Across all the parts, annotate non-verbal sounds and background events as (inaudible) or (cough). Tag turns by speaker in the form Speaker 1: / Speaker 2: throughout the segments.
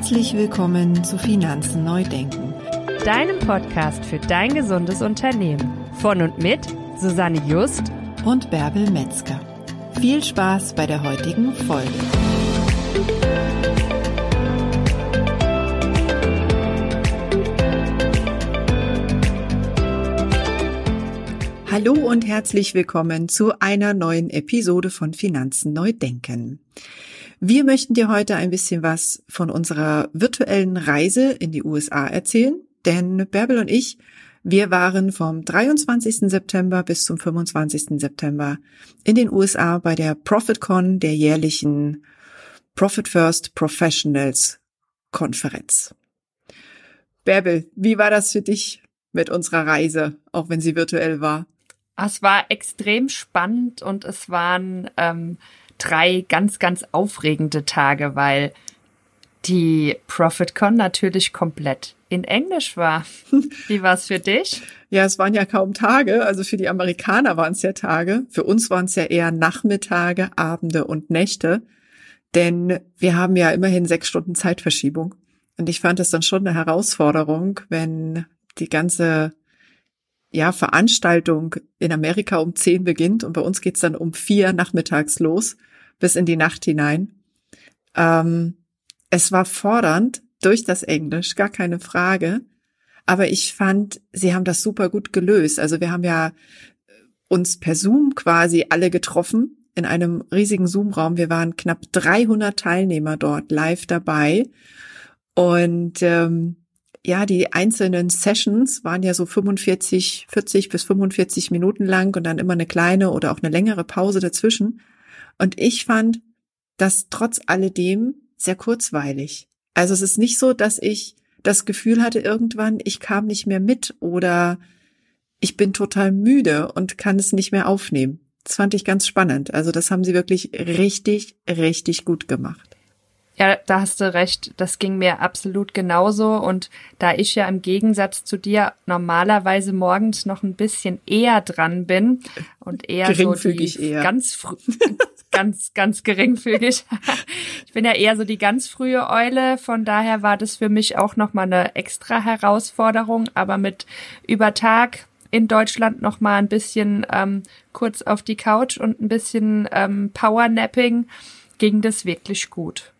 Speaker 1: Herzlich willkommen zu Finanzen neu denken,
Speaker 2: deinem Podcast für dein gesundes Unternehmen. Von und mit Susanne Just
Speaker 1: und Bärbel Metzger. Viel Spaß bei der heutigen Folge. Hallo und herzlich willkommen zu einer neuen Episode von Finanzen neu denken. Wir möchten dir heute ein bisschen was von unserer virtuellen Reise in die USA erzählen, denn Bärbel und ich, wir waren vom 23. September bis zum 25. September in den USA bei der ProfitCon, der jährlichen Profit First Professionals Konferenz. Bärbel, wie war das für dich mit unserer Reise, auch wenn sie virtuell war?
Speaker 2: Es war extrem spannend und es waren ähm, drei ganz, ganz aufregende Tage, weil die ProfitCon natürlich komplett in Englisch war. (laughs) Wie war es für dich?
Speaker 1: Ja, es waren ja kaum Tage. Also für die Amerikaner waren es ja Tage. Für uns waren es ja eher Nachmittage, Abende und Nächte. Denn wir haben ja immerhin sechs Stunden Zeitverschiebung. Und ich fand es dann schon eine Herausforderung, wenn die ganze ja, Veranstaltung in Amerika um zehn beginnt und bei uns geht's dann um vier nachmittags los bis in die Nacht hinein. Ähm, es war fordernd durch das Englisch, gar keine Frage. Aber ich fand, sie haben das super gut gelöst. Also wir haben ja uns per Zoom quasi alle getroffen in einem riesigen Zoom-Raum. Wir waren knapp 300 Teilnehmer dort live dabei. Und ähm, ja, die einzelnen Sessions waren ja so 45, 40 bis 45 Minuten lang und dann immer eine kleine oder auch eine längere Pause dazwischen. Und ich fand das trotz alledem sehr kurzweilig. Also es ist nicht so, dass ich das Gefühl hatte irgendwann, ich kam nicht mehr mit oder ich bin total müde und kann es nicht mehr aufnehmen. Das fand ich ganz spannend. Also das haben sie wirklich richtig, richtig gut gemacht.
Speaker 2: Ja, da hast du recht. Das ging mir absolut genauso. Und da ich ja im Gegensatz zu dir normalerweise morgens noch ein bisschen eher dran bin und eher so die eher. ganz früh, (laughs) ganz, ganz geringfügig. (laughs) ich bin ja eher so die ganz frühe Eule. Von daher war das für mich auch nochmal eine extra Herausforderung. Aber mit über Tag in Deutschland nochmal ein bisschen ähm, kurz auf die Couch und ein bisschen ähm, Powernapping ging das wirklich gut.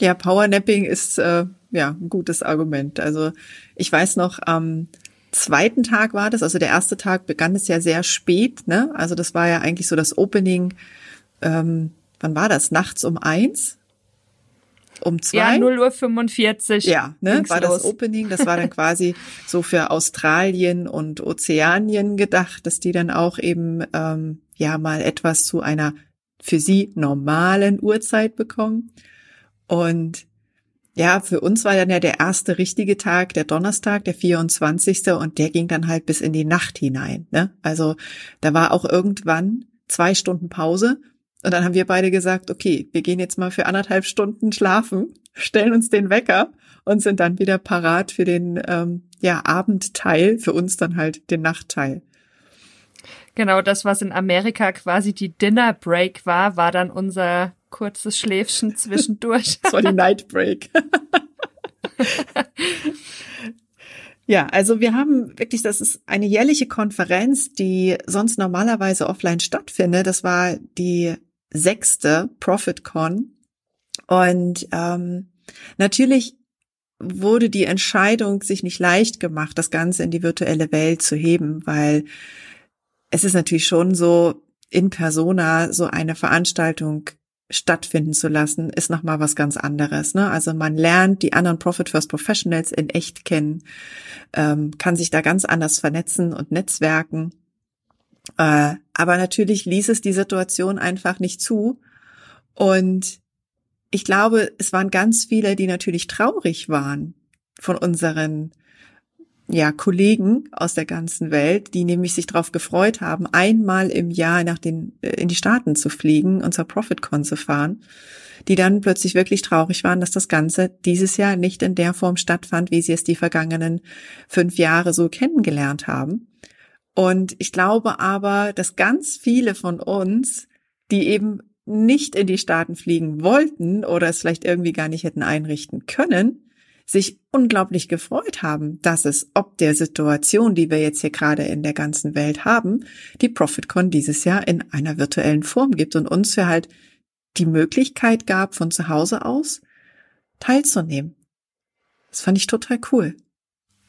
Speaker 1: Ja, Powernapping ist äh, ja ein gutes Argument. Also ich weiß noch, am zweiten Tag war das, also der erste Tag begann es ja sehr spät, ne? Also das war ja eigentlich so das Opening. Ähm, wann war das? Nachts um eins? Um zwei?
Speaker 2: Ja, 0 Uhr 45.
Speaker 1: Ja, ne, war los. das Opening. Das war dann (laughs) quasi so für Australien und Ozeanien gedacht, dass die dann auch eben ähm, ja mal etwas zu einer für sie normalen Uhrzeit bekommen. Und ja, für uns war dann ja der erste richtige Tag, der Donnerstag, der 24. Und der ging dann halt bis in die Nacht hinein. Ne? Also da war auch irgendwann zwei Stunden Pause. Und dann haben wir beide gesagt, okay, wir gehen jetzt mal für anderthalb Stunden schlafen, stellen uns den Wecker und sind dann wieder parat für den ähm, ja, Abendteil, für uns dann halt den Nachtteil.
Speaker 2: Genau, das, was in Amerika quasi die Dinner Break war, war dann unser kurzes Schläfchen (laughs) zwischendurch.
Speaker 1: das war die Night Break. Ja, also wir haben wirklich, das ist eine jährliche Konferenz, die sonst normalerweise offline stattfindet. Das war die sechste ProfitCon. Und ähm, natürlich wurde die Entscheidung sich nicht leicht gemacht, das Ganze in die virtuelle Welt zu heben, weil es ist natürlich schon so, in persona so eine Veranstaltung stattfinden zu lassen, ist nochmal was ganz anderes. Ne? Also man lernt die anderen Profit First Professionals in echt kennen, ähm, kann sich da ganz anders vernetzen und netzwerken. Äh, aber natürlich ließ es die Situation einfach nicht zu. Und ich glaube, es waren ganz viele, die natürlich traurig waren von unseren ja, Kollegen aus der ganzen Welt, die nämlich sich darauf gefreut haben, einmal im Jahr nach den, äh, in die Staaten zu fliegen und zur ProfitCon zu fahren, die dann plötzlich wirklich traurig waren, dass das Ganze dieses Jahr nicht in der Form stattfand, wie sie es die vergangenen fünf Jahre so kennengelernt haben. Und ich glaube aber, dass ganz viele von uns, die eben nicht in die Staaten fliegen wollten oder es vielleicht irgendwie gar nicht hätten einrichten können, sich unglaublich gefreut haben, dass es ob der Situation, die wir jetzt hier gerade in der ganzen Welt haben, die ProfitCon dieses Jahr in einer virtuellen Form gibt und uns für halt die Möglichkeit gab, von zu Hause aus teilzunehmen. Das fand ich total cool.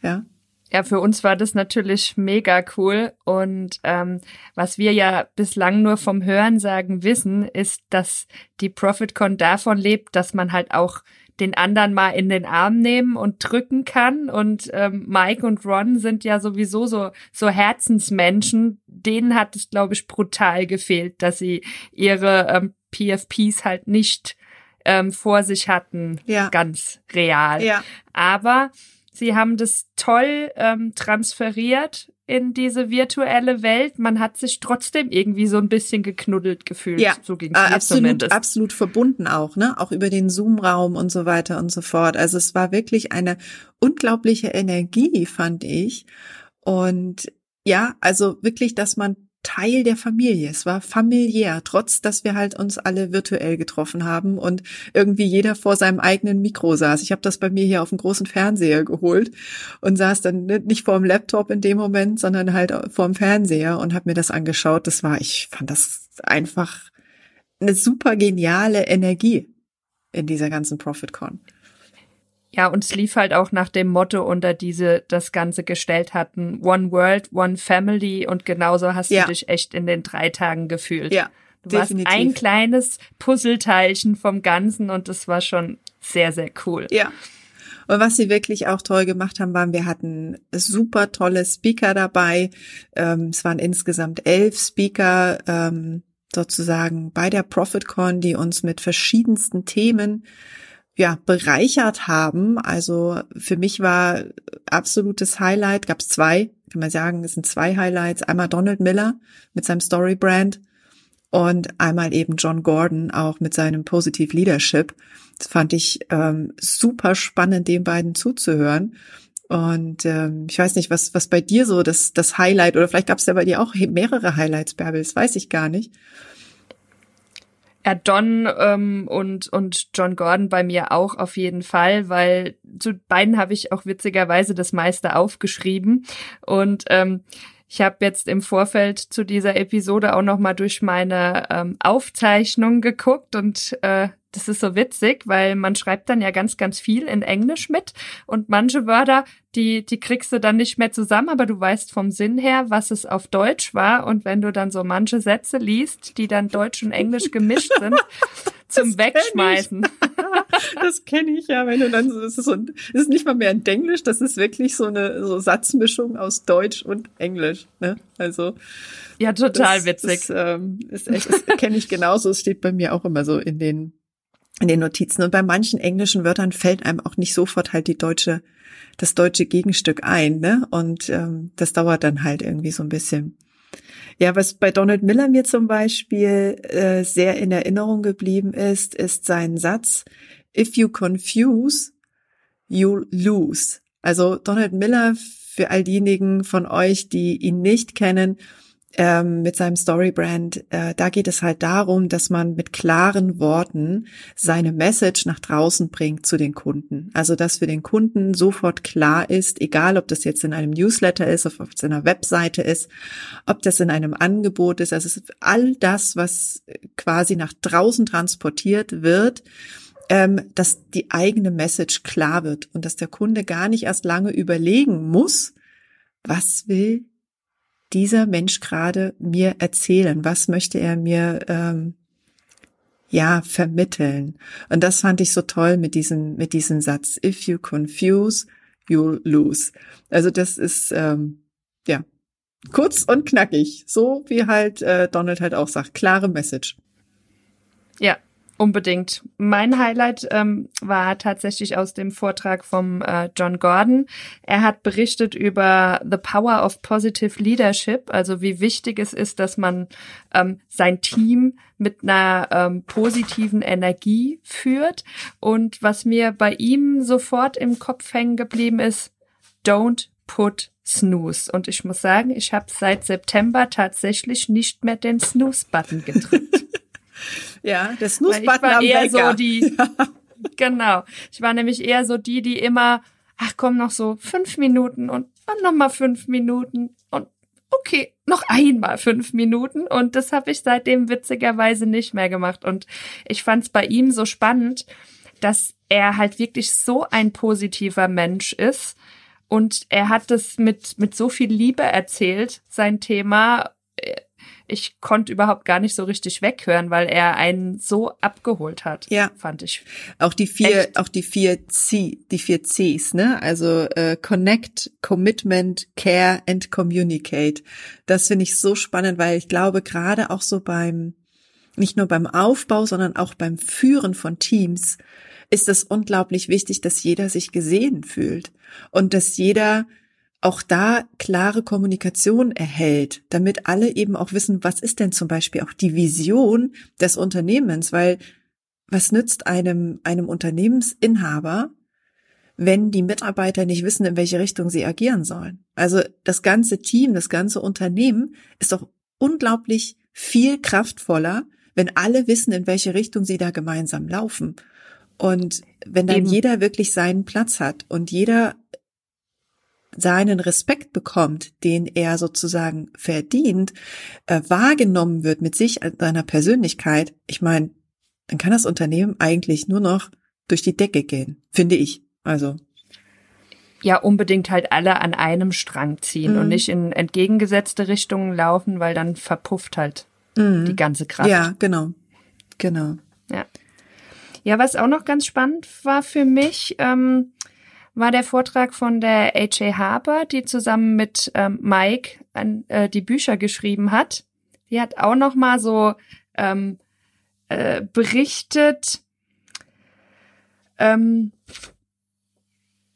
Speaker 1: Ja.
Speaker 2: Ja, für uns war das natürlich mega cool. Und ähm, was wir ja bislang nur vom Hörensagen wissen, ist, dass die ProfitCon davon lebt, dass man halt auch den anderen mal in den Arm nehmen und drücken kann. Und ähm, Mike und Ron sind ja sowieso so, so Herzensmenschen. Denen hat es, glaube ich, brutal gefehlt, dass sie ihre ähm, PFPs halt nicht ähm, vor sich hatten, ja. ganz real. Ja. Aber Sie haben das toll ähm, transferiert in diese virtuelle Welt. Man hat sich trotzdem irgendwie so ein bisschen geknuddelt gefühlt.
Speaker 1: Ja, so ging es äh, absolut, zumindest. absolut verbunden auch, ne? Auch über den Zoom-Raum und so weiter und so fort. Also es war wirklich eine unglaubliche Energie, fand ich. Und ja, also wirklich, dass man Teil der Familie. Es war familiär, trotz dass wir halt uns alle virtuell getroffen haben und irgendwie jeder vor seinem eigenen Mikro saß. Ich habe das bei mir hier auf dem großen Fernseher geholt und saß dann nicht vor dem Laptop in dem Moment, sondern halt vor dem Fernseher und habe mir das angeschaut. Das war, ich fand das einfach eine super geniale Energie in dieser ganzen ProfitCon.
Speaker 2: Ja, und es lief halt auch nach dem Motto, unter diese das Ganze gestellt hatten, One World, One Family und genauso hast ja. du dich echt in den drei Tagen gefühlt. Ja, du definitiv. warst ein kleines Puzzleteilchen vom Ganzen und das war schon sehr, sehr cool.
Speaker 1: Ja. Und was sie wirklich auch toll gemacht haben, waren, wir hatten super tolle Speaker dabei. Ähm, es waren insgesamt elf Speaker ähm, sozusagen bei der ProfitCon, die uns mit verschiedensten Themen ja, bereichert haben. Also für mich war absolutes Highlight, gab es zwei, kann man sagen, es sind zwei Highlights. Einmal Donald Miller mit seinem Story Brand und einmal eben John Gordon auch mit seinem Positive Leadership. Das fand ich ähm, super spannend, den beiden zuzuhören. Und ähm, ich weiß nicht, was, was bei dir so das, das Highlight, oder vielleicht gab es ja bei dir auch mehrere Highlights, Bärbel, das weiß ich gar nicht.
Speaker 2: Ja, Don ähm, und, und John Gordon bei mir auch auf jeden Fall, weil zu beiden habe ich auch witzigerweise das meiste aufgeschrieben. Und ähm, ich habe jetzt im Vorfeld zu dieser Episode auch noch mal durch meine ähm, Aufzeichnung geguckt und äh, das ist so witzig, weil man schreibt dann ja ganz, ganz viel in Englisch mit und manche Wörter, die, die kriegst du dann nicht mehr zusammen, aber du weißt vom Sinn her, was es auf Deutsch war. Und wenn du dann so manche Sätze liest, die dann Deutsch und Englisch gemischt sind, (laughs) zum das Wegschmeißen. (laughs)
Speaker 1: das kenne ich ja, wenn du dann so, es ist so, ist nicht mal mehr ein Englisch, das ist wirklich so eine so Satzmischung aus Deutsch und Englisch, ne? Also
Speaker 2: ja, total das, witzig.
Speaker 1: Das, ähm, ist echt, das kenne ich genauso. Es steht bei mir auch immer so in den in den Notizen. Und bei manchen englischen Wörtern fällt einem auch nicht sofort halt die deutsche, das deutsche Gegenstück ein, ne? Und ähm, das dauert dann halt irgendwie so ein bisschen. Ja, was bei Donald Miller mir zum Beispiel äh, sehr in Erinnerung geblieben ist, ist sein Satz, if you confuse, you'll lose. Also Donald Miller, für all diejenigen von euch, die ihn nicht kennen, ähm, mit seinem Storybrand, äh, da geht es halt darum, dass man mit klaren Worten seine Message nach draußen bringt zu den Kunden. Also dass für den Kunden sofort klar ist, egal ob das jetzt in einem Newsletter ist, ob es in einer Webseite ist, ob das in einem Angebot ist, also all das, was quasi nach draußen transportiert wird, ähm, dass die eigene Message klar wird und dass der Kunde gar nicht erst lange überlegen muss, was will dieser Mensch gerade mir erzählen? Was möchte er mir ähm, ja vermitteln? Und das fand ich so toll mit diesem mit diesem Satz: If you confuse, you'll lose. Also das ist ähm, ja kurz und knackig, so wie halt äh, Donald halt auch sagt, klare Message.
Speaker 2: Ja, Unbedingt. Mein Highlight ähm, war tatsächlich aus dem Vortrag vom äh, John Gordon. Er hat berichtet über the power of positive leadership, also wie wichtig es ist, dass man ähm, sein Team mit einer ähm, positiven Energie führt. Und was mir bei ihm sofort im Kopf hängen geblieben ist, don't put snooze. Und ich muss sagen, ich habe seit September tatsächlich nicht mehr den Snooze-Button gedrückt.
Speaker 1: Ja, der Snooze-Button am
Speaker 2: eher
Speaker 1: Wecker.
Speaker 2: so die, (laughs) genau. Ich war nämlich eher so die, die immer, ach komm, noch so fünf Minuten und dann nochmal fünf Minuten und okay, noch einmal fünf Minuten. Und das habe ich seitdem witzigerweise nicht mehr gemacht. Und ich fand es bei ihm so spannend, dass er halt wirklich so ein positiver Mensch ist. Und er hat es mit, mit so viel Liebe erzählt, sein Thema ich konnte überhaupt gar nicht so richtig weghören, weil er einen so abgeholt hat.
Speaker 1: Ja,
Speaker 2: fand ich.
Speaker 1: Auch die vier, Echt? auch die vier C, die vier Cs, ne? Also äh, Connect, Commitment, Care and Communicate. Das finde ich so spannend, weil ich glaube gerade auch so beim nicht nur beim Aufbau, sondern auch beim Führen von Teams ist es unglaublich wichtig, dass jeder sich gesehen fühlt und dass jeder auch da klare Kommunikation erhält, damit alle eben auch wissen, was ist denn zum Beispiel auch die Vision des Unternehmens, weil was nützt einem, einem Unternehmensinhaber, wenn die Mitarbeiter nicht wissen, in welche Richtung sie agieren sollen. Also das ganze Team, das ganze Unternehmen ist doch unglaublich viel kraftvoller, wenn alle wissen, in welche Richtung sie da gemeinsam laufen. Und wenn dann Eben. jeder wirklich seinen Platz hat und jeder seinen Respekt bekommt, den er sozusagen verdient, äh, wahrgenommen wird mit sich als seiner Persönlichkeit, ich meine, dann kann das Unternehmen eigentlich nur noch durch die Decke gehen, finde ich. Also
Speaker 2: ja unbedingt halt alle an einem Strang ziehen mhm. und nicht in entgegengesetzte Richtungen laufen, weil dann verpufft halt mhm. die ganze Kraft.
Speaker 1: Ja, genau. Genau.
Speaker 2: Ja. Ja, was auch noch ganz spannend war für mich, ähm, war der Vortrag von der H.A. Harper, die zusammen mit ähm, Mike an, äh, die Bücher geschrieben hat. Die hat auch noch mal so ähm, äh, berichtet, ähm,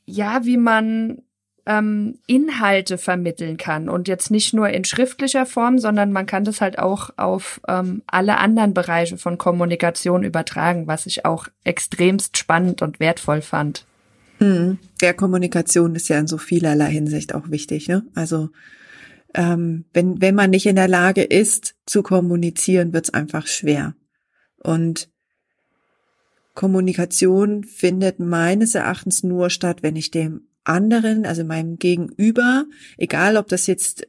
Speaker 2: ja, wie man ähm, Inhalte vermitteln kann und jetzt nicht nur in schriftlicher Form, sondern man kann das halt auch auf ähm, alle anderen Bereiche von Kommunikation übertragen, was ich auch extremst spannend und wertvoll fand.
Speaker 1: Mhm. Ja, Kommunikation ist ja in so vielerlei Hinsicht auch wichtig. Ne? Also ähm, wenn, wenn man nicht in der Lage ist zu kommunizieren, wird es einfach schwer. Und Kommunikation findet meines Erachtens nur statt, wenn ich dem anderen, also meinem Gegenüber, egal ob das jetzt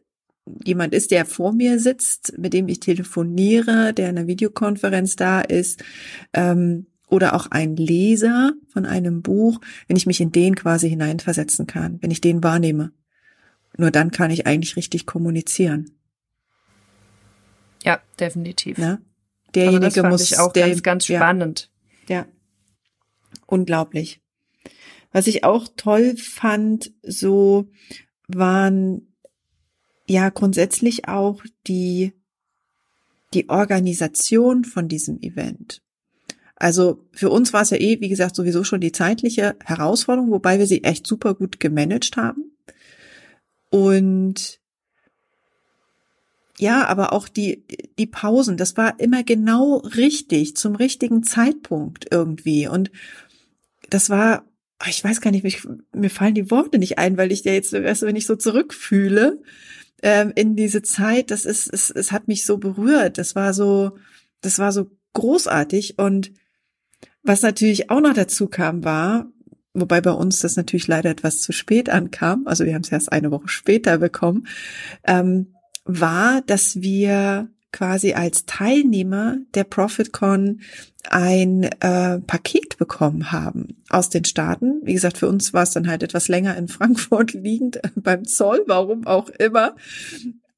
Speaker 1: jemand ist, der vor mir sitzt, mit dem ich telefoniere, der in einer Videokonferenz da ist, ähm, oder auch ein Leser von einem Buch, wenn ich mich in den quasi hineinversetzen kann, wenn ich den wahrnehme. Nur dann kann ich eigentlich richtig kommunizieren.
Speaker 2: Ja, definitiv.
Speaker 1: Ja? Derjenige also das muss
Speaker 2: ich auch der, ganz, ganz spannend.
Speaker 1: Ja, ja, unglaublich. Was ich auch toll fand, so waren ja grundsätzlich auch die die Organisation von diesem Event. Also für uns war es ja eh, wie gesagt, sowieso schon die zeitliche Herausforderung, wobei wir sie echt super gut gemanagt haben. Und ja, aber auch die, die Pausen, das war immer genau richtig, zum richtigen Zeitpunkt irgendwie. Und das war, ich weiß gar nicht, mich, mir fallen die Worte nicht ein, weil ich ja jetzt, weißt du, wenn ich so zurückfühle ähm, in diese Zeit, das ist, es, es hat mich so berührt. Das war so, das war so großartig und was natürlich auch noch dazu kam, war, wobei bei uns das natürlich leider etwas zu spät ankam, also wir haben es erst eine Woche später bekommen, ähm, war, dass wir quasi als Teilnehmer der ProfitCon ein äh, Paket bekommen haben aus den Staaten. Wie gesagt, für uns war es dann halt etwas länger in Frankfurt (laughs) liegend beim Zoll, warum auch immer.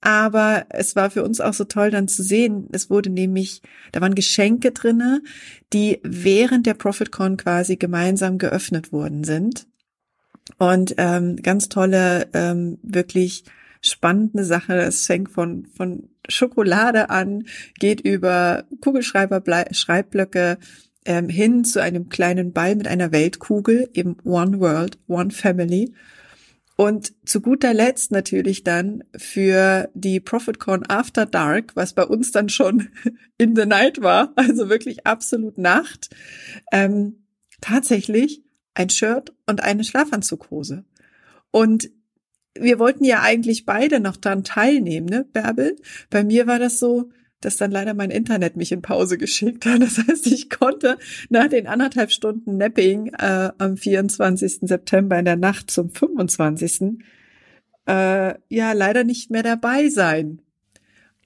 Speaker 1: Aber es war für uns auch so toll dann zu sehen. Es wurde nämlich, da waren Geschenke drinne, die während der ProfitCon quasi gemeinsam geöffnet worden sind. Und ähm, ganz tolle, ähm, wirklich spannende Sache. Es fängt von, von Schokolade an, geht über Kugelschreiber, Schreibblöcke ähm, hin zu einem kleinen Ball mit einer Weltkugel, eben One World, One Family. Und zu guter Letzt natürlich dann für die ProfitCon After Dark, was bei uns dann schon (laughs) in the night war, also wirklich absolut Nacht, ähm, tatsächlich ein Shirt und eine Schlafanzughose. Und wir wollten ja eigentlich beide noch dran teilnehmen, ne, Bärbel? Bei mir war das so, dass dann leider mein Internet mich in Pause geschickt hat. (laughs) Das heißt, ich konnte nach den anderthalb Stunden Napping äh, am 24. September in der Nacht zum 25. Äh, ja leider nicht mehr dabei sein.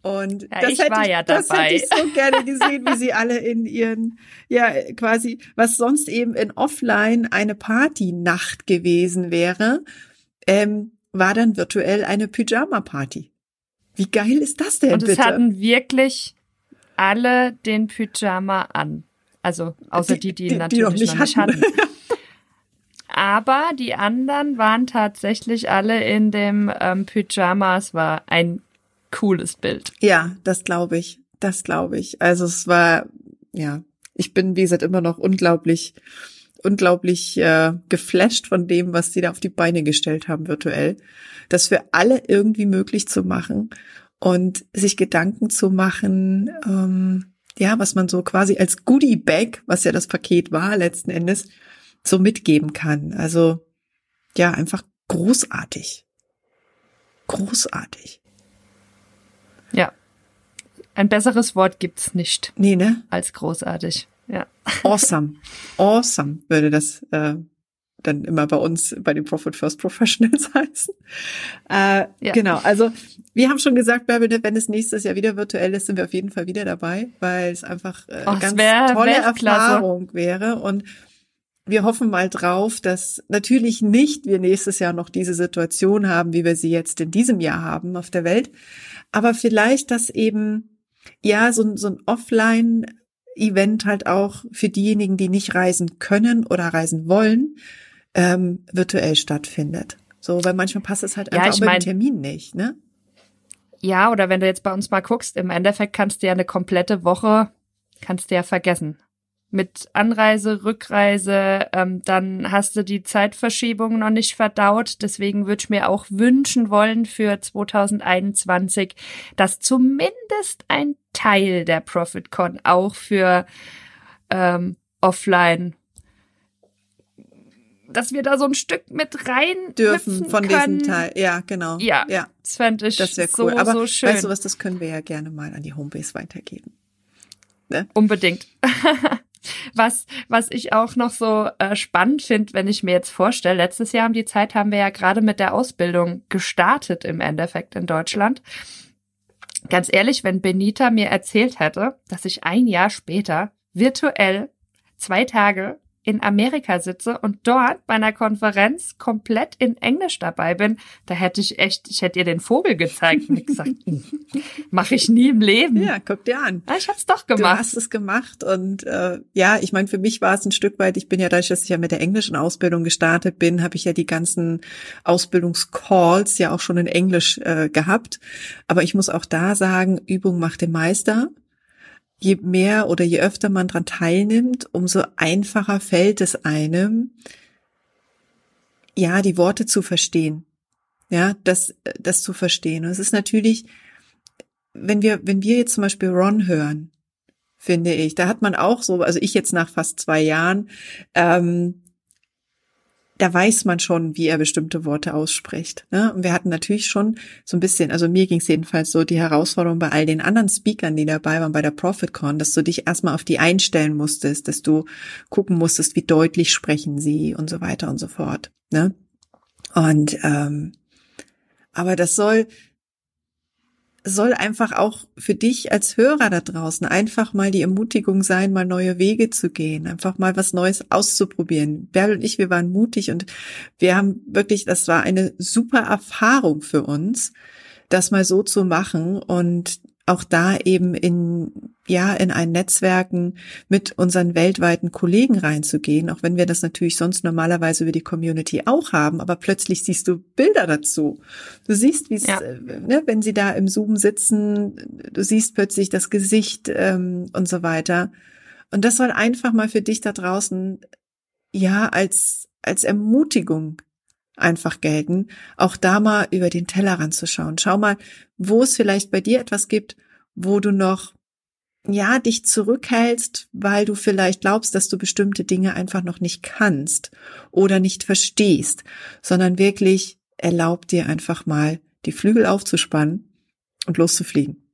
Speaker 1: Und
Speaker 2: ja,
Speaker 1: das,
Speaker 2: ich
Speaker 1: hätte
Speaker 2: war
Speaker 1: ich,
Speaker 2: ja
Speaker 1: das hätte ich so gerne gesehen, wie sie alle in ihren, ja, quasi, was sonst eben in Offline eine Party-Nacht gewesen wäre, ähm, war dann virtuell eine Pyjama-Party. Wie geil ist das denn,
Speaker 2: Und es
Speaker 1: bitte?
Speaker 2: hatten wirklich alle den Pyjama an. Also außer die, die,
Speaker 1: die
Speaker 2: natürlich
Speaker 1: noch nicht
Speaker 2: noch nicht
Speaker 1: hatten.
Speaker 2: hatten. (laughs) Aber die anderen waren tatsächlich alle in dem ähm, Pyjama. Es war ein cooles Bild.
Speaker 1: Ja, das glaube ich. Das glaube ich. Also es war, ja, ich bin, wie gesagt, immer noch unglaublich, unglaublich äh, geflasht von dem, was die da auf die Beine gestellt haben virtuell. Das für alle irgendwie möglich zu machen und sich Gedanken zu machen, ähm, ja, was man so quasi als Goodie Bag, was ja das Paket war letzten Endes, so mitgeben kann. Also ja, einfach großartig. Großartig.
Speaker 2: Ja. Ein besseres Wort gibt's nicht
Speaker 1: Nee, ne?
Speaker 2: als großartig. Ja.
Speaker 1: Awesome. Awesome würde das äh, dann immer bei uns bei den Profit First Professionals (laughs) heißen. Äh,
Speaker 2: Ja.
Speaker 1: Genau, also wir haben schon gesagt, Bärbel, wenn es nächstes Jahr wieder virtuell ist, sind wir auf jeden Fall wieder dabei, weil es einfach äh,
Speaker 2: Oh,
Speaker 1: eine ganz
Speaker 2: wär
Speaker 1: tolle
Speaker 2: Weltklasse.
Speaker 1: Erfahrung wäre und wir hoffen mal drauf, dass natürlich nicht wir nächstes Jahr noch diese Situation haben, wie wir sie jetzt in diesem Jahr haben auf der Welt, aber vielleicht, dass eben ja so, ein- so ein Offline-Event halt auch für diejenigen, die nicht reisen können oder reisen wollen, ähm, virtuell stattfindet. So, weil manchmal passt es halt
Speaker 2: Ja,
Speaker 1: einfach
Speaker 2: ich
Speaker 1: auch mit
Speaker 2: mein-
Speaker 1: dem Termin nicht, ne?
Speaker 2: Ja, oder wenn du jetzt bei uns mal guckst, im Endeffekt kannst du ja eine komplette Woche, kannst du ja vergessen. Mit Anreise, Rückreise, ähm, dann hast du die Zeitverschiebung noch nicht verdaut. Deswegen würde ich mir auch wünschen wollen für 2021, dass zumindest ein Teil der ProfitCon auch für ähm, offline, dass wir da so ein Stück mit rein
Speaker 1: Dürfen von
Speaker 2: können.
Speaker 1: diesem Teil. Ja, genau.
Speaker 2: Ja,
Speaker 1: ja
Speaker 2: das fände ich
Speaker 1: das wäre
Speaker 2: so,
Speaker 1: cool. Aber
Speaker 2: so schön.
Speaker 1: weißt du was, das können wir ja gerne mal an die Homebase weitergeben.
Speaker 2: Unbedingt. (laughs) was, was ich auch noch so äh, spannend finde, wenn ich mir jetzt vorstelle, letztes Jahr um die Zeit haben wir ja gerade mit der Ausbildung gestartet im Endeffekt in Deutschland. Ganz ehrlich, wenn Benita mir erzählt hätte, dass ich ein Jahr später virtuell zwei Tage in Amerika sitze und dort bei einer Konferenz komplett in Englisch dabei bin, da hätte ich echt, ich hätte ihr den Vogel gezeigt und gesagt, (laughs) mache ich nie im Leben.
Speaker 1: Ja, guck dir an.
Speaker 2: Ah, ich hab's doch
Speaker 1: Du
Speaker 2: gemacht.
Speaker 1: hast es gemacht und äh, ja, ich meine, für mich war es ein Stück weit, ich bin ja dadurch, dass ich ja mit der englischen Ausbildung gestartet bin, habe ich ja die ganzen Ausbildungscalls ja auch schon in Englisch äh, gehabt. Aber ich muss auch da sagen, Übung macht den Meister. Je mehr oder je öfter man dran teilnimmt, umso einfacher fällt es einem, ja, die Worte zu verstehen. Ja, das, das zu verstehen. Und es ist natürlich, wenn wir, wenn wir jetzt zum Beispiel Ron hören, finde ich, da hat man auch so, also ich jetzt nach fast zwei Jahren, ähm, da weiß man schon, wie er bestimmte Worte ausspricht. Ne? Und wir hatten natürlich schon so ein bisschen, also mir ging es jedenfalls so, die Herausforderung bei all den anderen Speakern, die dabei waren bei der ProfitCon, dass du dich erstmal auf die einstellen musstest, dass du gucken musstest, wie deutlich sprechen sie und so weiter und so fort. Ne? Und ähm, aber das soll soll einfach auch für dich als Hörer da draußen einfach mal die Ermutigung sein, mal neue Wege zu gehen, einfach mal was Neues auszuprobieren. Bärbel und ich, wir waren mutig und wir haben wirklich, das war eine super Erfahrung für uns, das mal so zu machen und auch da eben in, ja, in ein Netzwerken mit unseren weltweiten Kollegen reinzugehen, auch wenn wir das natürlich sonst normalerweise über die Community auch haben, aber plötzlich siehst du Bilder dazu. Du siehst, wie es,
Speaker 2: Ja.
Speaker 1: äh, ne, wenn sie da im Zoom sitzen, du siehst plötzlich das Gesicht ähm, und so weiter. Und das soll einfach mal für dich da draußen, ja, als, als Ermutigung einfach gelten, auch da mal über den Tellerrand zu schauen. Schau mal, wo es vielleicht bei dir etwas gibt, wo du noch ja, dich zurückhältst, weil du vielleicht glaubst, dass du bestimmte Dinge einfach noch nicht kannst oder nicht verstehst, sondern wirklich erlaubt dir einfach mal die Flügel aufzuspannen und loszufliegen.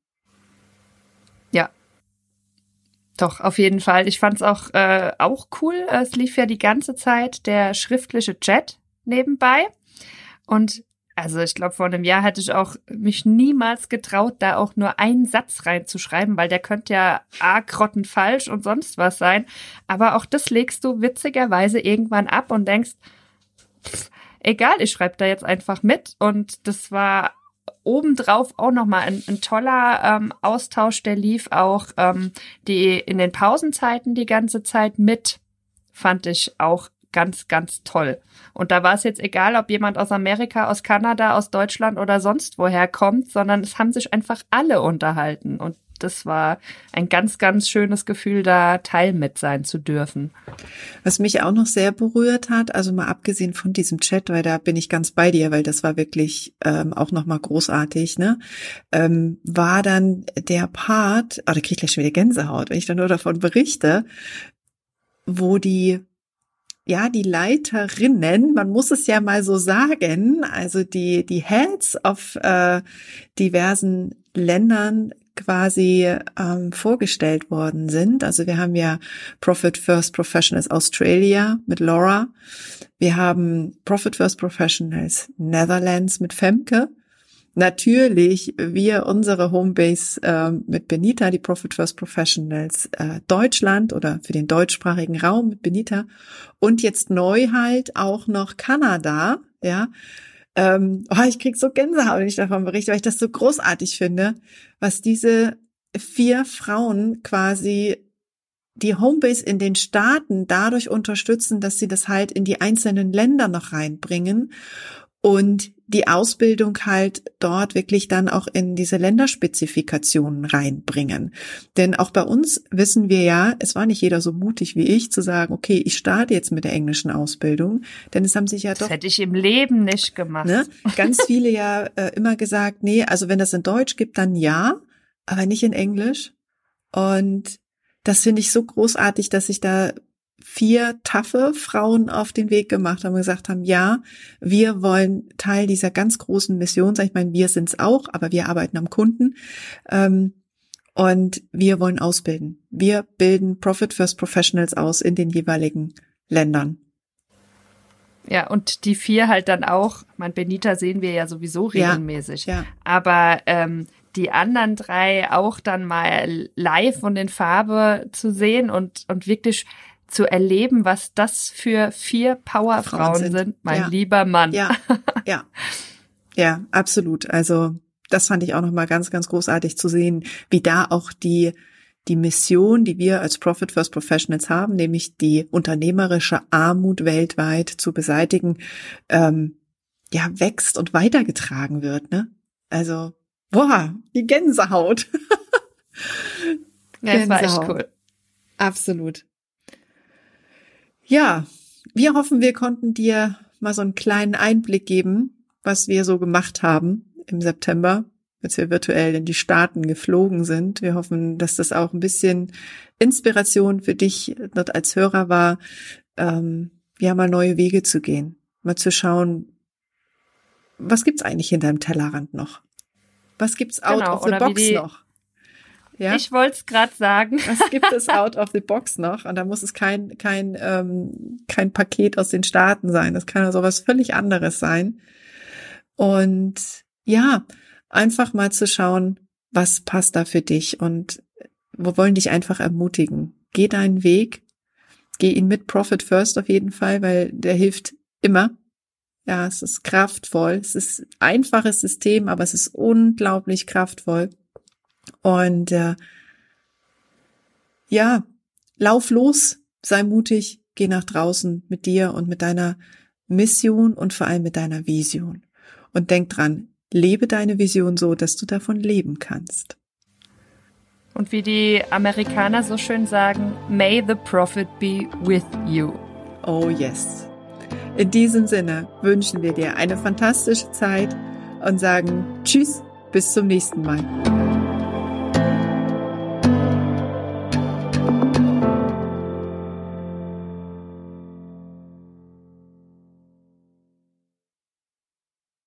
Speaker 2: Doch, auf jeden Fall. Ich fand es auch, äh, auch cool. Es lief ja die ganze Zeit der schriftliche Chat nebenbei. Und also ich glaube, vor einem Jahr hätte ich auch mich niemals getraut, da auch nur einen Satz reinzuschreiben, weil der könnte ja a falsch und sonst was sein. Aber auch das legst du witzigerweise irgendwann ab und denkst, pff, egal, ich schreibe da jetzt einfach mit. Und das war obendrauf auch nochmal ein, ein toller ähm, Austausch, der lief auch ähm, die in den Pausenzeiten die ganze Zeit mit, fand ich auch ganz, ganz toll. Und da war es jetzt egal, ob jemand aus Amerika, aus Kanada, aus Deutschland oder sonst woher kommt, sondern es haben sich einfach alle unterhalten. Und das war ein ganz, ganz schönes Gefühl, da Teil mit sein zu dürfen.
Speaker 1: Was mich auch noch sehr berührt hat, also mal abgesehen von diesem Chat, weil da bin ich ganz bei dir, weil das war wirklich ähm, auch nochmal großartig, ne? Ähm, war dann der Part, oh, da kriege ich gleich schon wieder Gänsehaut, wenn ich dann nur davon berichte, wo die ja, die Leiterinnen, man muss es ja mal so sagen, also die, die Heads auf äh, diversen Ländern quasi ähm, vorgestellt worden sind. Also wir haben ja Profit First Professionals Australia mit Laura. Wir haben Profit First Professionals Netherlands mit Femke. Natürlich wir unsere Homebase äh, mit Benita, die Profit First Professionals äh, Deutschland oder für den deutschsprachigen Raum mit Benita und jetzt neu halt auch noch Kanada, ja, ähm, oh, ich krieg so Gänsehaut, wenn ich davon berichte, weil ich das so großartig finde, was diese vier Frauen quasi die Homebase in den Staaten dadurch unterstützen, dass sie das halt in die einzelnen Länder noch reinbringen und die Ausbildung halt dort wirklich dann auch in diese Länderspezifikationen reinbringen. Denn auch bei uns wissen wir ja, es war nicht jeder so mutig wie ich zu sagen, okay, ich starte jetzt mit der englischen Ausbildung, denn es haben sich ja doch.
Speaker 2: Das hätte ich im Leben nicht gemacht. Ne,
Speaker 1: ganz (laughs) viele ja äh, immer gesagt, nee, also wenn das in Deutsch gibt, dann ja, aber nicht in Englisch. Und das finde ich so großartig, dass sich da vier taffe Frauen auf den Weg gemacht haben und gesagt haben, ja, wir wollen Teil dieser ganz großen Mission sein. Ich meine, wir sind es auch, aber wir arbeiten am Kunden. Ähm, und wir wollen ausbilden. Wir bilden Profit First Professionals aus in den jeweiligen Ländern.
Speaker 2: Ja, und die vier halt dann auch, mein Benita sehen wir ja sowieso regelmäßig. Ja, ja. Aber ähm, die anderen drei auch dann mal live und in Farbe zu sehen und, und wirklich zu erleben, was das für vier Powerfrauen sind. sind, mein ja. lieber Mann.
Speaker 1: Ja, ja, ja, absolut. Also das fand ich auch noch mal ganz, ganz großartig zu sehen, wie da auch die die Mission, die wir als Profit First Professionals haben, nämlich die unternehmerische Armut weltweit zu beseitigen, ähm, ja wächst und weitergetragen wird. Ne? Also, boah, die Gänsehaut. (laughs)
Speaker 2: ja, das war echt cool.
Speaker 1: Absolut. Ja, wir hoffen, wir konnten dir mal so einen kleinen Einblick geben, was wir so gemacht haben im September, als wir virtuell in die Staaten geflogen sind. Wir hoffen, dass das auch ein bisschen Inspiration für dich dort als Hörer war, ähm, ja, mal neue Wege zu gehen, mal zu schauen, was gibt's eigentlich hinter dem Tellerrand noch? Was gibt's out genau, of the box die, noch?
Speaker 2: Ja? Ich wollte (laughs) es gerade sagen.
Speaker 1: Was gibt es out of the box noch? Und da muss es kein, kein, ähm, kein Paket aus den Staaten sein. Das kann ja sowas völlig anderes sein. Und ja, einfach mal zu schauen, was passt da für dich und wir wollen dich einfach ermutigen. Geh deinen Weg, geh ihn mit Profit First auf jeden Fall, weil der hilft immer. Ja, es ist kraftvoll. Es ist einfaches System, aber es ist unglaublich kraftvoll. Und äh, ja, lauf los, sei mutig, geh nach draußen mit dir und mit deiner Mission und vor allem mit deiner Vision. Und denk dran, lebe deine Vision so, dass du davon leben kannst.
Speaker 2: Und wie die Amerikaner so schön sagen, may the profit be with you.
Speaker 1: Oh yes. In diesem Sinne wünschen wir dir eine fantastische Zeit und sagen Tschüss, bis zum nächsten Mal.